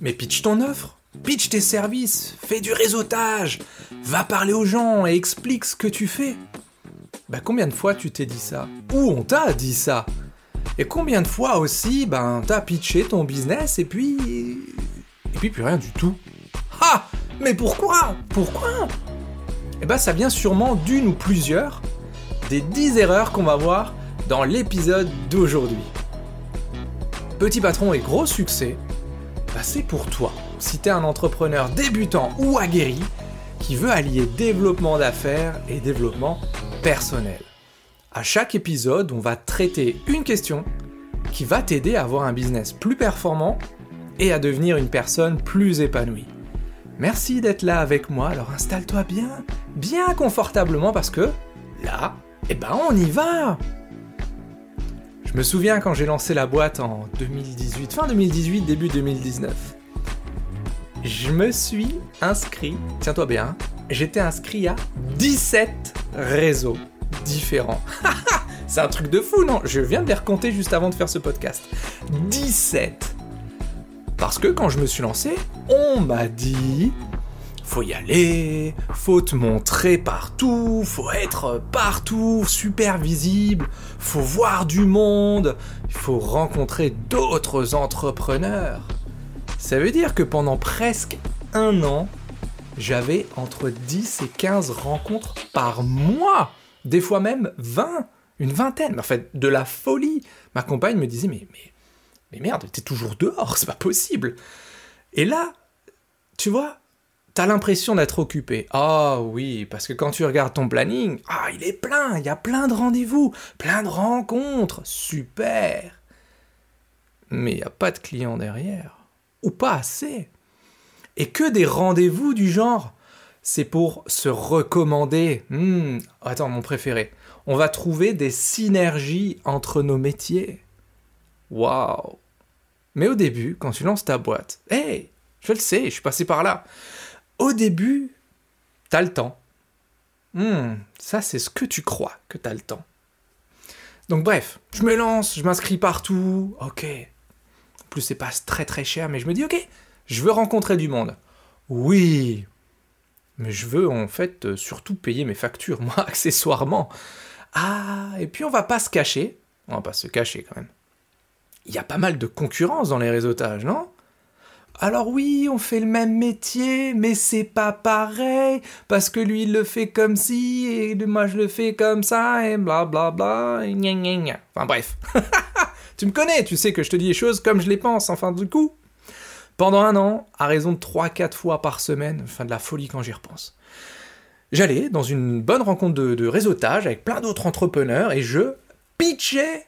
Mais pitch ton offre, pitch tes services, fais du réseautage, va parler aux gens et explique ce que tu fais. Bah combien de fois tu t'es dit ça? Ou on t'a dit ça? Et combien de fois aussi, ben t'as pitché ton business et puis... Et puis plus rien du tout? Ah Mais pourquoi? Pourquoi? Eh ben ça vient sûrement d'une ou plusieurs des 10 erreurs qu'on va voir dans l'épisode d'aujourd'hui. Petit patron et gros succès, c'est pour toi. Si t'es un entrepreneur débutant ou aguerri qui veut allier développement d'affaires et développement personnel. À chaque épisode, on va traiter une question qui va t'aider à avoir un business plus performant et à devenir une personne plus épanouie. Merci d'être là avec moi, alors installe-toi bien, bien confortablement parce que là, eh ben on y va Je me souviens quand j'ai lancé la boîte en 2018, fin 2018, début 2019. Je me suis inscrit, tiens-toi bien, j'étais inscrit à 17 réseaux différents. C'est un truc de fou, non? Je viens de les recompter juste avant de faire ce podcast. 17 Parce que quand je me suis lancé, on m'a dit faut y aller, faut te montrer partout, faut être partout, super visible, faut voir du monde, faut rencontrer d'autres entrepreneurs. Ça veut dire que pendant presque un an, j'avais entre 10 et 15 rencontres par mois, des fois même 20, une vingtaine, en fait, de la folie. Ma compagne me disait, mais, mais, mais merde, t'es toujours dehors, c'est pas possible. Et là, tu vois, t'as l'impression d'être occupé. Ah oui, parce que quand tu regardes ton planning, ah, il est plein, il y a plein de rendez-vous, plein de rencontres, super. Mais il n'y a pas de clients derrière, ou pas assez. Et que des rendez-vous du genre, c'est pour se recommander. Hmm, attends, mon préféré. On va trouver des synergies entre nos métiers. Waouh. Mais au début, quand tu lances ta boîte, hé, je le sais, je suis passé par là au début, t'as le temps. Hmm, ça c'est ce que tu crois que t'as le temps. Donc bref, je me lance, je m'inscris partout, ok. En plus c'est pas très très cher, mais je me dis ok, je veux rencontrer du monde. Oui, mais je veux en fait euh, surtout payer mes factures, moi, accessoirement. Ah, et puis on va pas se cacher, on va pas se cacher quand même. Il y a pas mal de concurrence dans les réseautages, non? Alors oui, on fait le même métier, mais c'est pas pareil, parce que lui il le fait comme ci, et moi je le fais comme ça, et bla bla bla, gna gna. Enfin bref. tu me connais, tu sais que je te dis les choses comme je les pense, enfin du coup. Pendant un an, à raison de 3-4 fois par semaine, enfin de la folie quand j'y repense. J'allais dans une bonne rencontre de, de réseautage avec plein d'autres entrepreneurs et je pitchais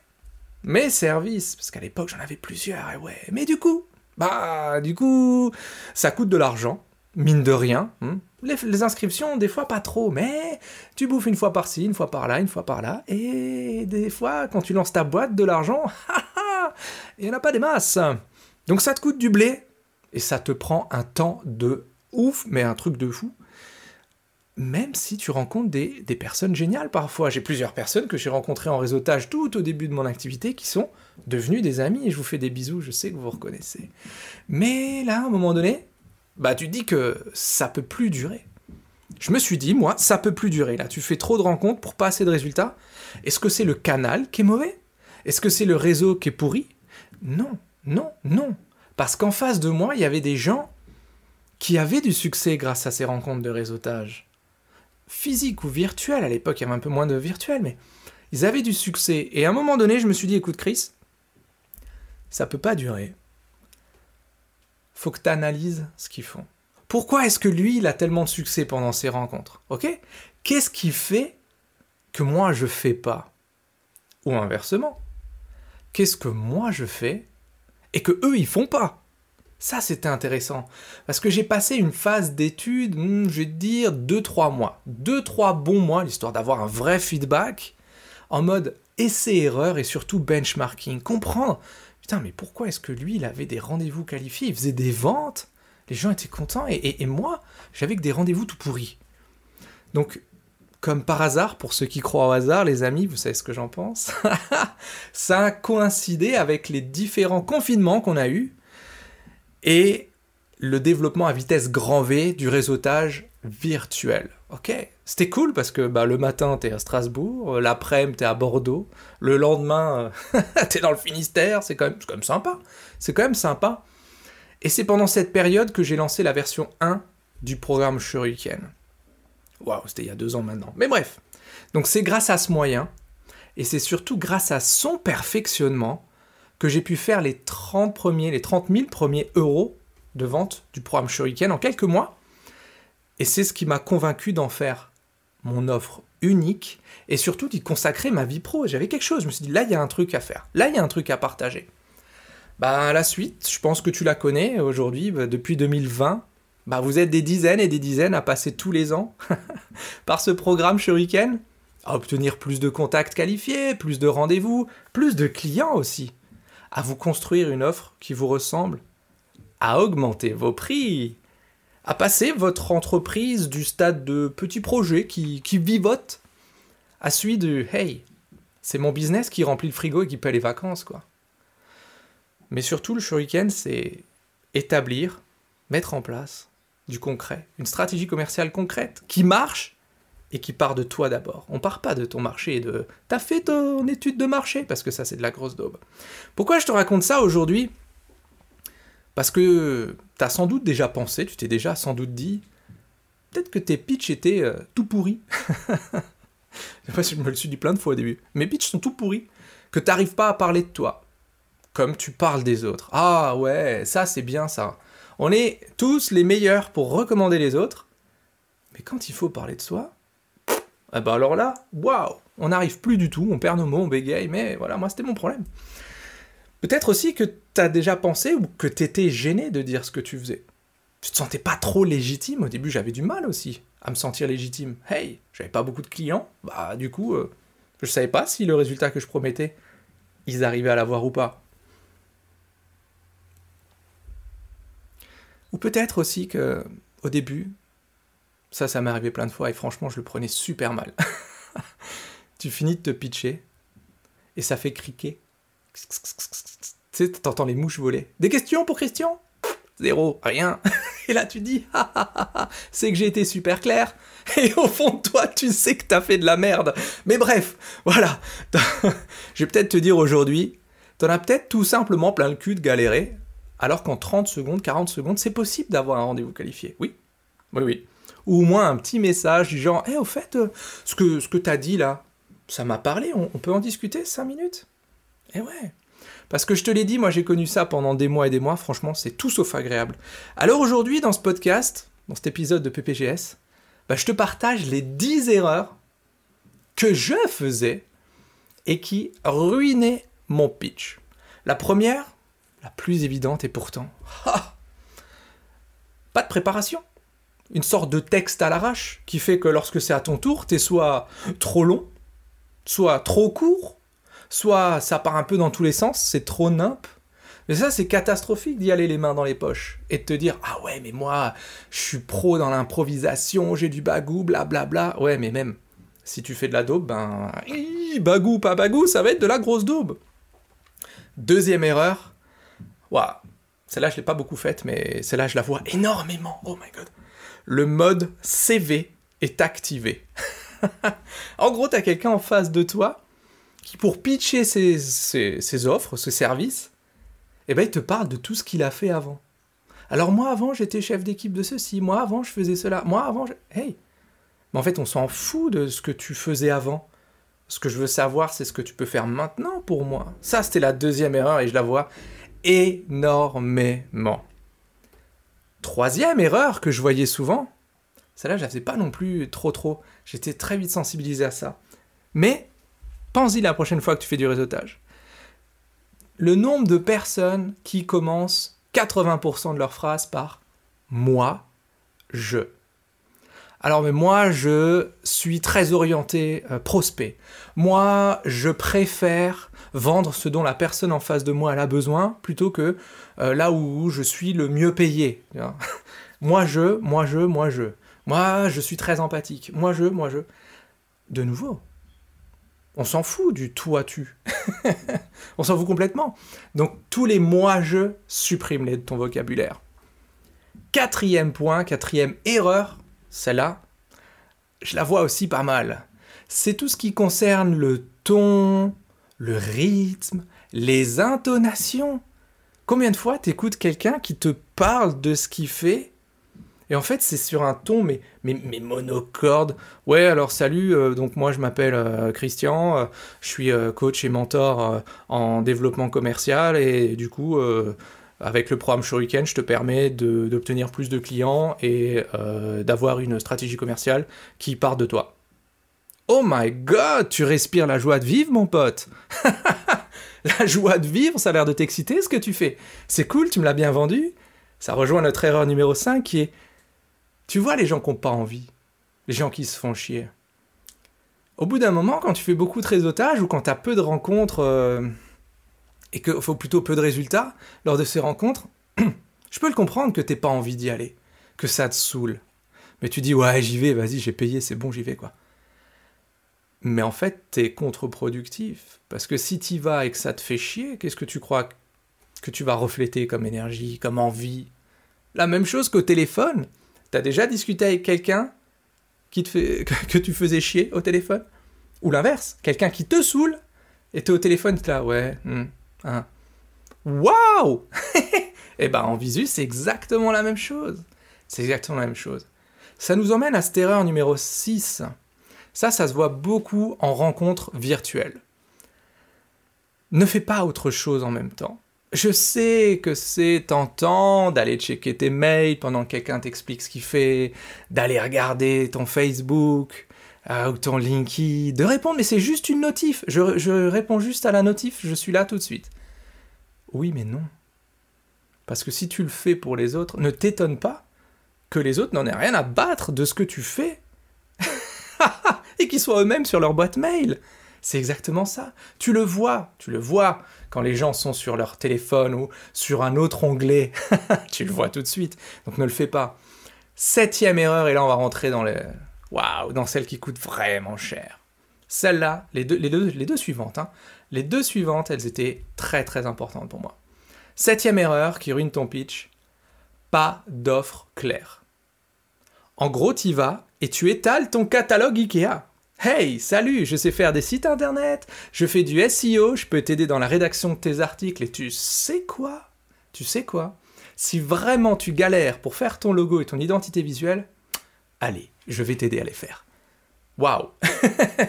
mes services, parce qu'à l'époque j'en avais plusieurs, et ouais. Mais du coup, bah, du coup, ça coûte de l'argent, mine de rien. Hein. Les, inscriptions, des fois pas trop, mais tu bouffes une fois par-ci, une fois par-là, une fois par-là, et des fois, quand tu lances ta boîte, de l'argent, il n'y en a pas des masses. Donc ça te coûte du blé, et ça te prend un temps de ouf, mais un truc de fou. Même si tu rencontres des, personnes géniales parfois. J'ai plusieurs personnes que j'ai rencontrées en réseautage tout au début de mon activité qui sont devenus des amis et je vous fais des bisous, je sais que vous reconnaissez. Mais là, à un moment donné, bah tu dis que ça peut plus durer. Je me suis dit, moi, ça peut plus durer. Là, tu fais trop de rencontres pour pas assez de résultats. Est-ce que c'est le canal qui est mauvais? Est-ce que c'est le réseau qui est pourri? Non, non, non. Parce qu'en face de moi, il y avait des gens qui avaient du succès grâce à ces rencontres de réseautage. Physique ou virtuel, à l'époque il y avait un peu moins de virtuel, mais ils avaient du succès. Et à un moment donné, je me suis dit, écoute Chris, ça peut pas durer. Faut que tu analyses ce qu'ils font. Pourquoi est-ce que lui, il a tellement de succès pendant ses rencontres Ok? Qu'est-ce qui fait que moi, je fais pas? Ou inversement, qu'est-ce que moi, je fais et que eux, ils font pas? Ça, c'était intéressant. Parce que j'ai passé une phase d'étude, hmm, je vais te dire, 2-3 mois. 2-3 bons mois, l'histoire d'avoir un vrai feedback, en mode essai-erreur et surtout benchmarking. Comprendre Putain, mais pourquoi est-ce que lui, il avait des rendez-vous qualifiés? Il faisait des ventes, les gens étaient contents, et, moi, j'avais que des rendez-vous tout pourris. Donc, comme par hasard, pour ceux qui croient au hasard, les amis, vous savez ce que j'en pense, ça a coïncidé avec les différents confinements qu'on a eus. Et le développement à vitesse grand V du réseautage virtuel. Ok, c'était cool parce que bah, le matin t'es à Strasbourg, l'après-midi t'es à Bordeaux, le lendemain t'es dans le Finistère, c'est quand, même, quand même sympa. C'est quand même sympa. Et c'est pendant cette période que j'ai lancé la version 1 du programme Shuriken. Waouh, c'était il y a deux ans maintenant. Mais bref, donc c'est grâce à ce moyen, et c'est surtout grâce à son perfectionnement, que j'ai pu faire les 30 premiers, les 30 000 premiers euros de vente du programme Shuriken en quelques mois. Et c'est ce qui m'a convaincu d'en faire mon offre unique et surtout d'y consacrer ma vie pro. J'avais quelque chose, je me suis dit là il y a un truc à faire, là il y a un truc à partager. Bah la suite, je pense que tu la connais aujourd'hui, bah, depuis 2020, bah, vous êtes des dizaines et des dizaines à passer tous les ans par ce programme Shuriken, à obtenir plus de contacts qualifiés, plus de rendez-vous, plus de clients aussi, à vous construire une offre qui vous ressemble, à augmenter vos prix, à passer votre entreprise du stade de petit projet qui, vivote à celui de hey, c'est mon business qui remplit le frigo et qui paie les vacances, quoi. Mais surtout, le shuriken, c'est établir, mettre en place du concret, une stratégie commerciale concrète qui marche et qui part de toi d'abord. On part pas de ton marché et de t'as fait ton étude de marché parce que ça c'est de la grosse daube. Pourquoi je te raconte ça aujourd'hui? Parce que t'as sans doute déjà pensé, tu t'es déjà sans doute dit peut-être que tes pitchs étaient euh, tout pourris. je me le suis dit plein de fois au début. Mes pitchs sont tout pourris, que t'arrives pas à parler de toi comme tu parles des autres. Ah ouais, ça c'est bien ça. On est tous les meilleurs pour recommander les autres, mais quand il faut parler de soi, eh ben alors là, waouh, on n'arrive plus du tout, on perd nos mots, on bégaye, mais voilà, moi c'était mon problème. Peut-être aussi que tu as déjà pensé ou que tu étais gêné de dire ce que tu faisais. Tu te sentais pas trop légitime, au début j'avais du mal aussi à me sentir légitime. Hey, j'avais pas beaucoup de clients, bah du coup, euh, je savais pas si le résultat que je promettais, ils arrivaient à l'avoir ou pas. Ou peut-être aussi que au début, ça, ça m'est arrivé plein de fois et franchement, je le prenais super mal. tu finis de te pitcher et ça fait criquer. Tu sais, t'entends les mouches voler. Des questions pour Christian? Zéro, rien. Et là, tu dis, c'est que j'ai été super clair. Et au fond de toi, tu sais que t'as fait de la merde. Mais bref, voilà. je vais peut-être te dire aujourd'hui, t'en as peut-être tout simplement plein le cul de galérer alors qu'en 30 secondes, 40 secondes, c'est possible d'avoir un rendez-vous qualifié. Oui, oui, oui. Ou au moins un petit message du genre, eh, au fait, euh, ce que, ce que tu as dit là, ça m'a parlé, on, peut en discuter 5 minutes? Eh ouais. Parce que je te l'ai dit, moi j'ai connu ça pendant des mois et des mois, franchement, c'est tout sauf agréable. Alors aujourd'hui, dans ce podcast, dans cet épisode de PPGS, bah, je te partage les 10 erreurs que je faisais et qui ruinaient mon pitch. La première, la plus évidente et pourtant, pas de préparation. Une sorte de texte à l'arrache qui fait que lorsque c'est à ton tour, t'es soit trop long, soit trop court, soit ça part un peu dans tous les sens, c'est trop nimp. Mais ça, c'est catastrophique d'y aller les mains dans les poches et de te dire Ah ouais, mais moi, je suis pro dans l'improvisation, j'ai du bagou, blablabla. Ouais, mais même si tu fais de la daube, ben, bagou, pas bagou, ça va être de la grosse daube. Deuxième erreur, Waouh Celle-là, je l'ai pas beaucoup faite, mais celle-là, je la vois énormément. Oh my god. Le mode CV est activé. en gros, tu as quelqu'un en face de toi qui, pour pitcher ses, offres, ses services, eh ben, il te parle de tout ce qu'il a fait avant. Alors moi, avant, j'étais chef d'équipe de ceci. Moi, avant, je faisais cela. Moi, avant, je... Hey Mais en fait, on s'en fout de ce que tu faisais avant. Ce que je veux savoir, c'est ce que tu peux faire maintenant pour moi. Ça, c'était la deuxième erreur et je la vois énormément. Troisième erreur que je voyais souvent, celle-là, je la faisais pas non plus trop trop. J'étais très vite sensibilisé à ça. Mais pense-y la prochaine fois que tu fais du réseautage. Le nombre de personnes qui commencent 80% de leurs phrases par moi, je. Alors mais moi je suis très orienté euh, prospect. Moi je préfère vendre ce dont la personne en face de moi a besoin plutôt que euh, là où je suis le mieux payé. moi je, moi je, moi je. Moi je suis très empathique. Moi je, moi je. De nouveau, On s'en fout du toi-tu. on s'en fout complètement. Donc tous les moi-je, supprime-les de ton vocabulaire. Quatrième point, quatrième erreur, celle-là, je la vois aussi pas mal. C'est tout ce qui concerne le ton, le rythme, les intonations. Combien de fois t'écoutes quelqu'un qui te parle de ce qu'il fait? Et en fait, c'est sur un ton, mais, mais, mais monocorde. Ouais, alors salut, euh, donc moi je m'appelle euh, Christian, euh, je suis coach et mentor en développement commercial, et du coup, avec le programme Shuriken, je te permets d'obtenir plus de clients et d'avoir une stratégie commerciale qui part de toi. Oh my god, tu respires la joie de vivre, mon pote La joie de vivre, ça a l'air de t'exciter ce que tu fais. C'est cool, tu me l'as bien vendu. Ça rejoint notre erreur numéro 5 qui est tu vois les gens qui n'ont pas envie, les gens qui se font chier. Au bout d'un moment, quand tu fais beaucoup de réseautage ou quand tu as peu de rencontres euh, et qu'il faut plutôt peu de résultats lors de ces rencontres, je peux le comprendre que t'aies pas envie d'y aller, que ça te saoule. Mais tu dis ouais j'y vais, vas-y j'ai payé, c'est bon j'y vais quoi. Mais en fait t'es contre-productif parce que si t'y vas et que ça te fait chier, qu'est-ce que tu crois que tu vas refléter comme énergie, comme envie? La même chose qu'au téléphone. T'as déjà discuté avec quelqu'un qui te fait, que tu faisais chier au téléphone? Ou l'inverse, quelqu'un qui te saoule et t'es au téléphone, t'es là, ouais, hmm, hein. Waouh Eh ben en visu, c'est exactement la même chose. C'est exactement la même chose. Ça nous emmène à cette erreur numéro 6. Ça, ça se voit beaucoup en rencontres virtuelles. Ne fais pas autre chose en même temps. Je sais que c'est tentant d'aller checker tes mails pendant que quelqu'un t'explique ce qu'il fait, d'aller regarder ton Facebook euh, ou ton LinkedIn, de répondre, mais c'est juste une notif. Je, je réponds juste à la notif, je suis là tout de suite. Oui, mais non. Parce que si tu le fais pour les autres, ne t'étonne pas que les autres n'en aient rien à battre de ce que tu fais. et qu'ils soient eux-mêmes sur leur boîte mail. C'est exactement ça. Tu le vois, tu le vois quand les gens sont sur leur téléphone ou sur un autre onglet. tu le vois tout de suite. Donc ne le fais pas. Septième erreur, et là on va rentrer dans les... Waouh, dans celle qui coûte vraiment cher. Celle-là, les deux, suivantes, hein. les deux suivantes, elles étaient très très importantes pour moi. Septième erreur qui ruine ton pitch, pas d'offre claire. En gros, tu y vas et tu étales ton catalogue IKEA. Hey, salut, je sais faire des sites internet, je fais du SEO, je peux t'aider dans la rédaction de tes articles et tu sais quoi? Tu sais quoi? Si vraiment tu galères pour faire ton logo et ton identité visuelle, allez, je vais t'aider à les faire. Waouh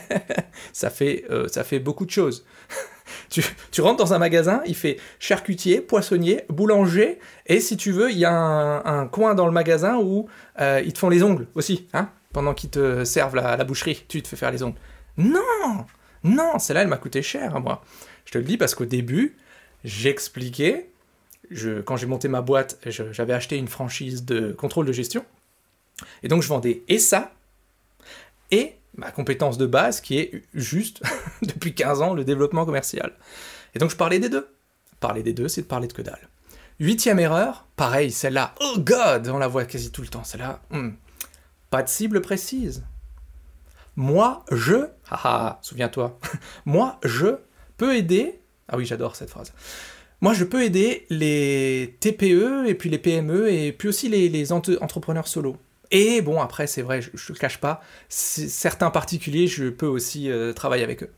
ça, fait, euh, ça fait beaucoup de choses. tu, rentres dans un magasin, il fait charcutier, poissonnier, boulanger, et si tu veux, il y a un, coin dans le magasin où euh, ils te font les ongles aussi. Hein pendant qu'ils te servent la, boucherie, tu te fais faire les ongles. Non Non, celle-là, elle m'a coûté cher à moi. Je te le dis parce qu'au début, j'expliquais, je, quand j'ai monté ma boîte, j'avais acheté une franchise de contrôle de gestion, et donc je vendais et ça, et ma compétence de base qui est juste, depuis 15 ans, le développement commercial. Et donc je parlais des deux. Parler des deux, c'est de parler de que dalle. Huitième erreur, pareil, celle-là, oh god, on la voit quasi tout le temps, celle-là, hmm pas de cible précise. Moi, je, haha, souviens-toi, moi, je peux aider, ah oui, j'adore cette phrase, moi, je peux aider les TPE et puis les PME et puis aussi les, entrepreneurs solo. Et bon, après, c'est vrai, je ne le cache pas, certains particuliers, je peux aussi euh, travailler avec eux.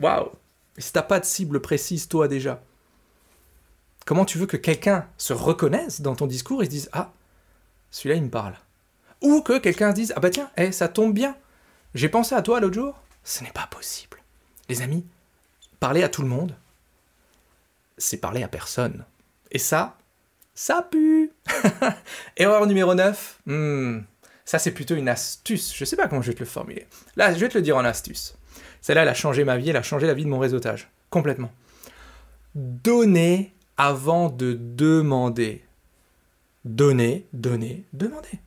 Waouh Si t'as pas de cible précise, toi déjà, comment tu veux que quelqu'un se reconnaisse dans ton discours et se dise Ah, celui-là, il me parle ou que quelqu'un se dise Ah bah tiens, eh, ça tombe bien, j'ai pensé à toi l'autre jour. Ce n'est pas possible. Les amis, parler à tout le monde, c'est parler à personne. Et ça, ça pue Erreur numéro 9, hmm, ça c'est plutôt une astuce. Je sais pas comment je vais te le formuler. Là, je vais te le dire en astuce. Celle-là, elle a changé ma vie, elle a changé la vie de mon réseautage. Complètement. Donner avant de demander. Donner, donner, demander.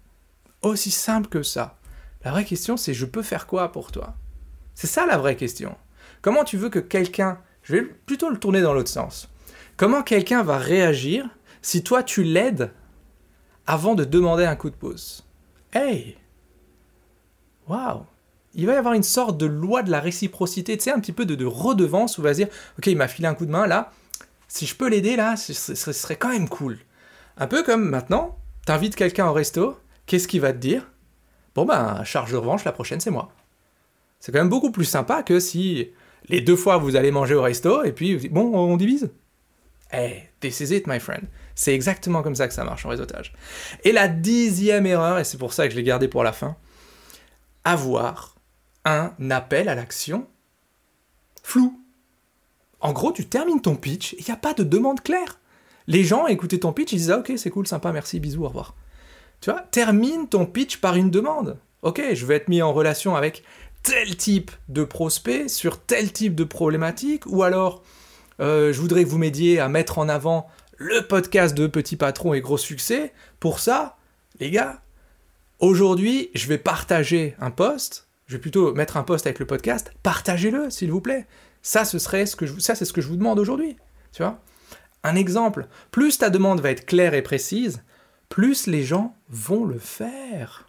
Aussi simple que ça. La vraie question, c'est je peux faire quoi pour toi? C'est ça la vraie question. Comment tu veux que quelqu'un... Je vais plutôt le tourner dans l'autre sens. Comment quelqu'un va réagir si toi tu l'aides avant de demander un coup de pouce? Hey Waouh il va y avoir une sorte de loi de la réciprocité, tu sais, un petit peu de, redevance où on va dire, ok, il m'a filé un coup de main là, si je peux l'aider là, ce, serait quand même cool. Un peu comme maintenant, t'invites quelqu'un au resto, qu'est-ce qu'il va te dire? Bon ben, charge de revanche, la prochaine c'est moi. C'est quand même beaucoup plus sympa que si les deux fois vous allez manger au resto et puis bon, on divise. Eh, hey, this is it, my friend. C'est exactement comme ça que ça marche en réseautage. Et la dixième erreur, et c'est pour ça que je l'ai gardé pour la fin, avoir un appel à l'action flou. En gros, tu termines ton pitch, il n'y a pas de demande claire. Les gens écoutaient ton pitch, ils disaient ah, ok, c'est cool, sympa, merci, bisous, au revoir. Tu vois, termine ton pitch par une demande. Ok, je vais être mis en relation avec tel type de prospect sur tel type de problématique, ou alors euh, je voudrais vous m'aidiez à mettre en avant le podcast de Petit Patron et Gros Succès. Pour ça, les gars, aujourd'hui, je vais partager un post. Je vais plutôt mettre un post avec le podcast. Partagez-le, s'il vous plaît. Ça, ce serait ce que c'est ce que je vous demande aujourd'hui. Tu vois? Un exemple. Plus ta demande va être claire et précise, plus les gens vont le faire.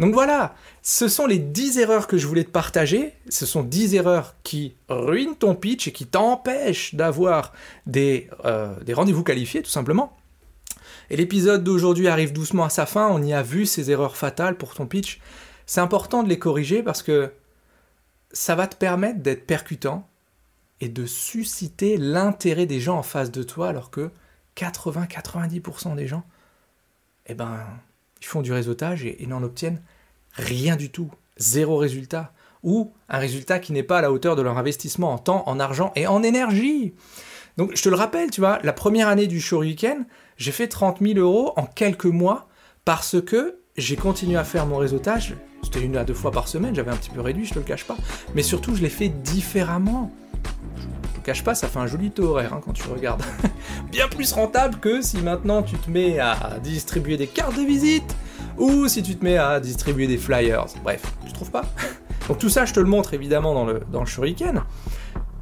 Donc voilà, ce sont les 10 erreurs que je voulais te partager. Ce sont 10 erreurs qui ruinent ton pitch et qui t'empêchent d'avoir des, euh, des rendez-vous qualifiés, tout simplement. Et l'épisode d'aujourd'hui arrive doucement à sa fin. On y a vu ces erreurs fatales pour ton pitch. C'est important de les corriger parce que ça va te permettre d'être percutant et de susciter l'intérêt des gens en face de toi alors que 80-90% des gens, eh ben, ils font du réseautage et, n'en obtiennent rien du tout, zéro résultat, ou un résultat qui n'est pas à la hauteur de leur investissement en temps, en argent et en énergie. Donc je te le rappelle, tu vois, la première année du show weekend, j'ai fait 30 000 euros en quelques mois parce que j'ai continué à faire mon réseautage. C'était une à deux fois par semaine, j'avais un petit peu réduit, je te le cache pas. Mais surtout, je l'ai fait différemment. Cache pas, ça fait un joli taux horaire hein, quand tu regardes. Bien plus rentable que si maintenant tu te mets à distribuer des cartes de visite ou si tu te mets à distribuer des flyers. Bref, tu trouves pas? Donc tout ça, je te le montre évidemment dans le, dans le shuriken.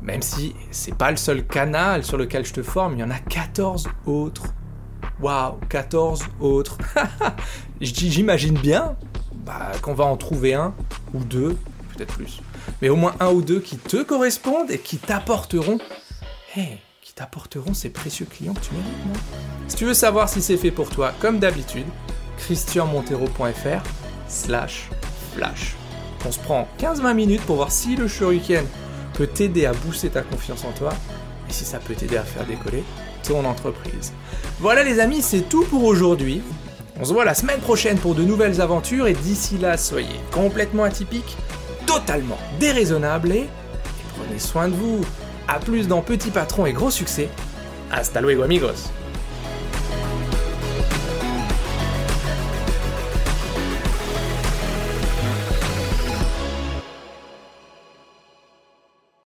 Même si c'est pas le seul canal sur lequel je te forme, il y en a 14 autres. Waouh, 14 autres. J'imagine bien bah, qu'on va en trouver un ou deux, peut-être plus. Mais au moins un ou deux qui te correspondent et qui t'apporteront. Qui t'apporteront ces précieux clients que tu mérites, Si tu veux savoir si c'est fait pour toi, comme d'habitude, christianmontero.fr slash flash. On se prend 15-20 minutes pour voir si le shuriken peut t'aider à booster ta confiance en toi et si ça peut t'aider à faire décoller ton entreprise. Voilà les amis, c'est tout pour aujourd'hui. On se voit la semaine prochaine pour de nouvelles aventures et d'ici là, soyez complètement atypiques, totalement déraisonnables et, prenez soin de vous. A plus dans Petit Patron et Gros Succès. Hasta luego amigos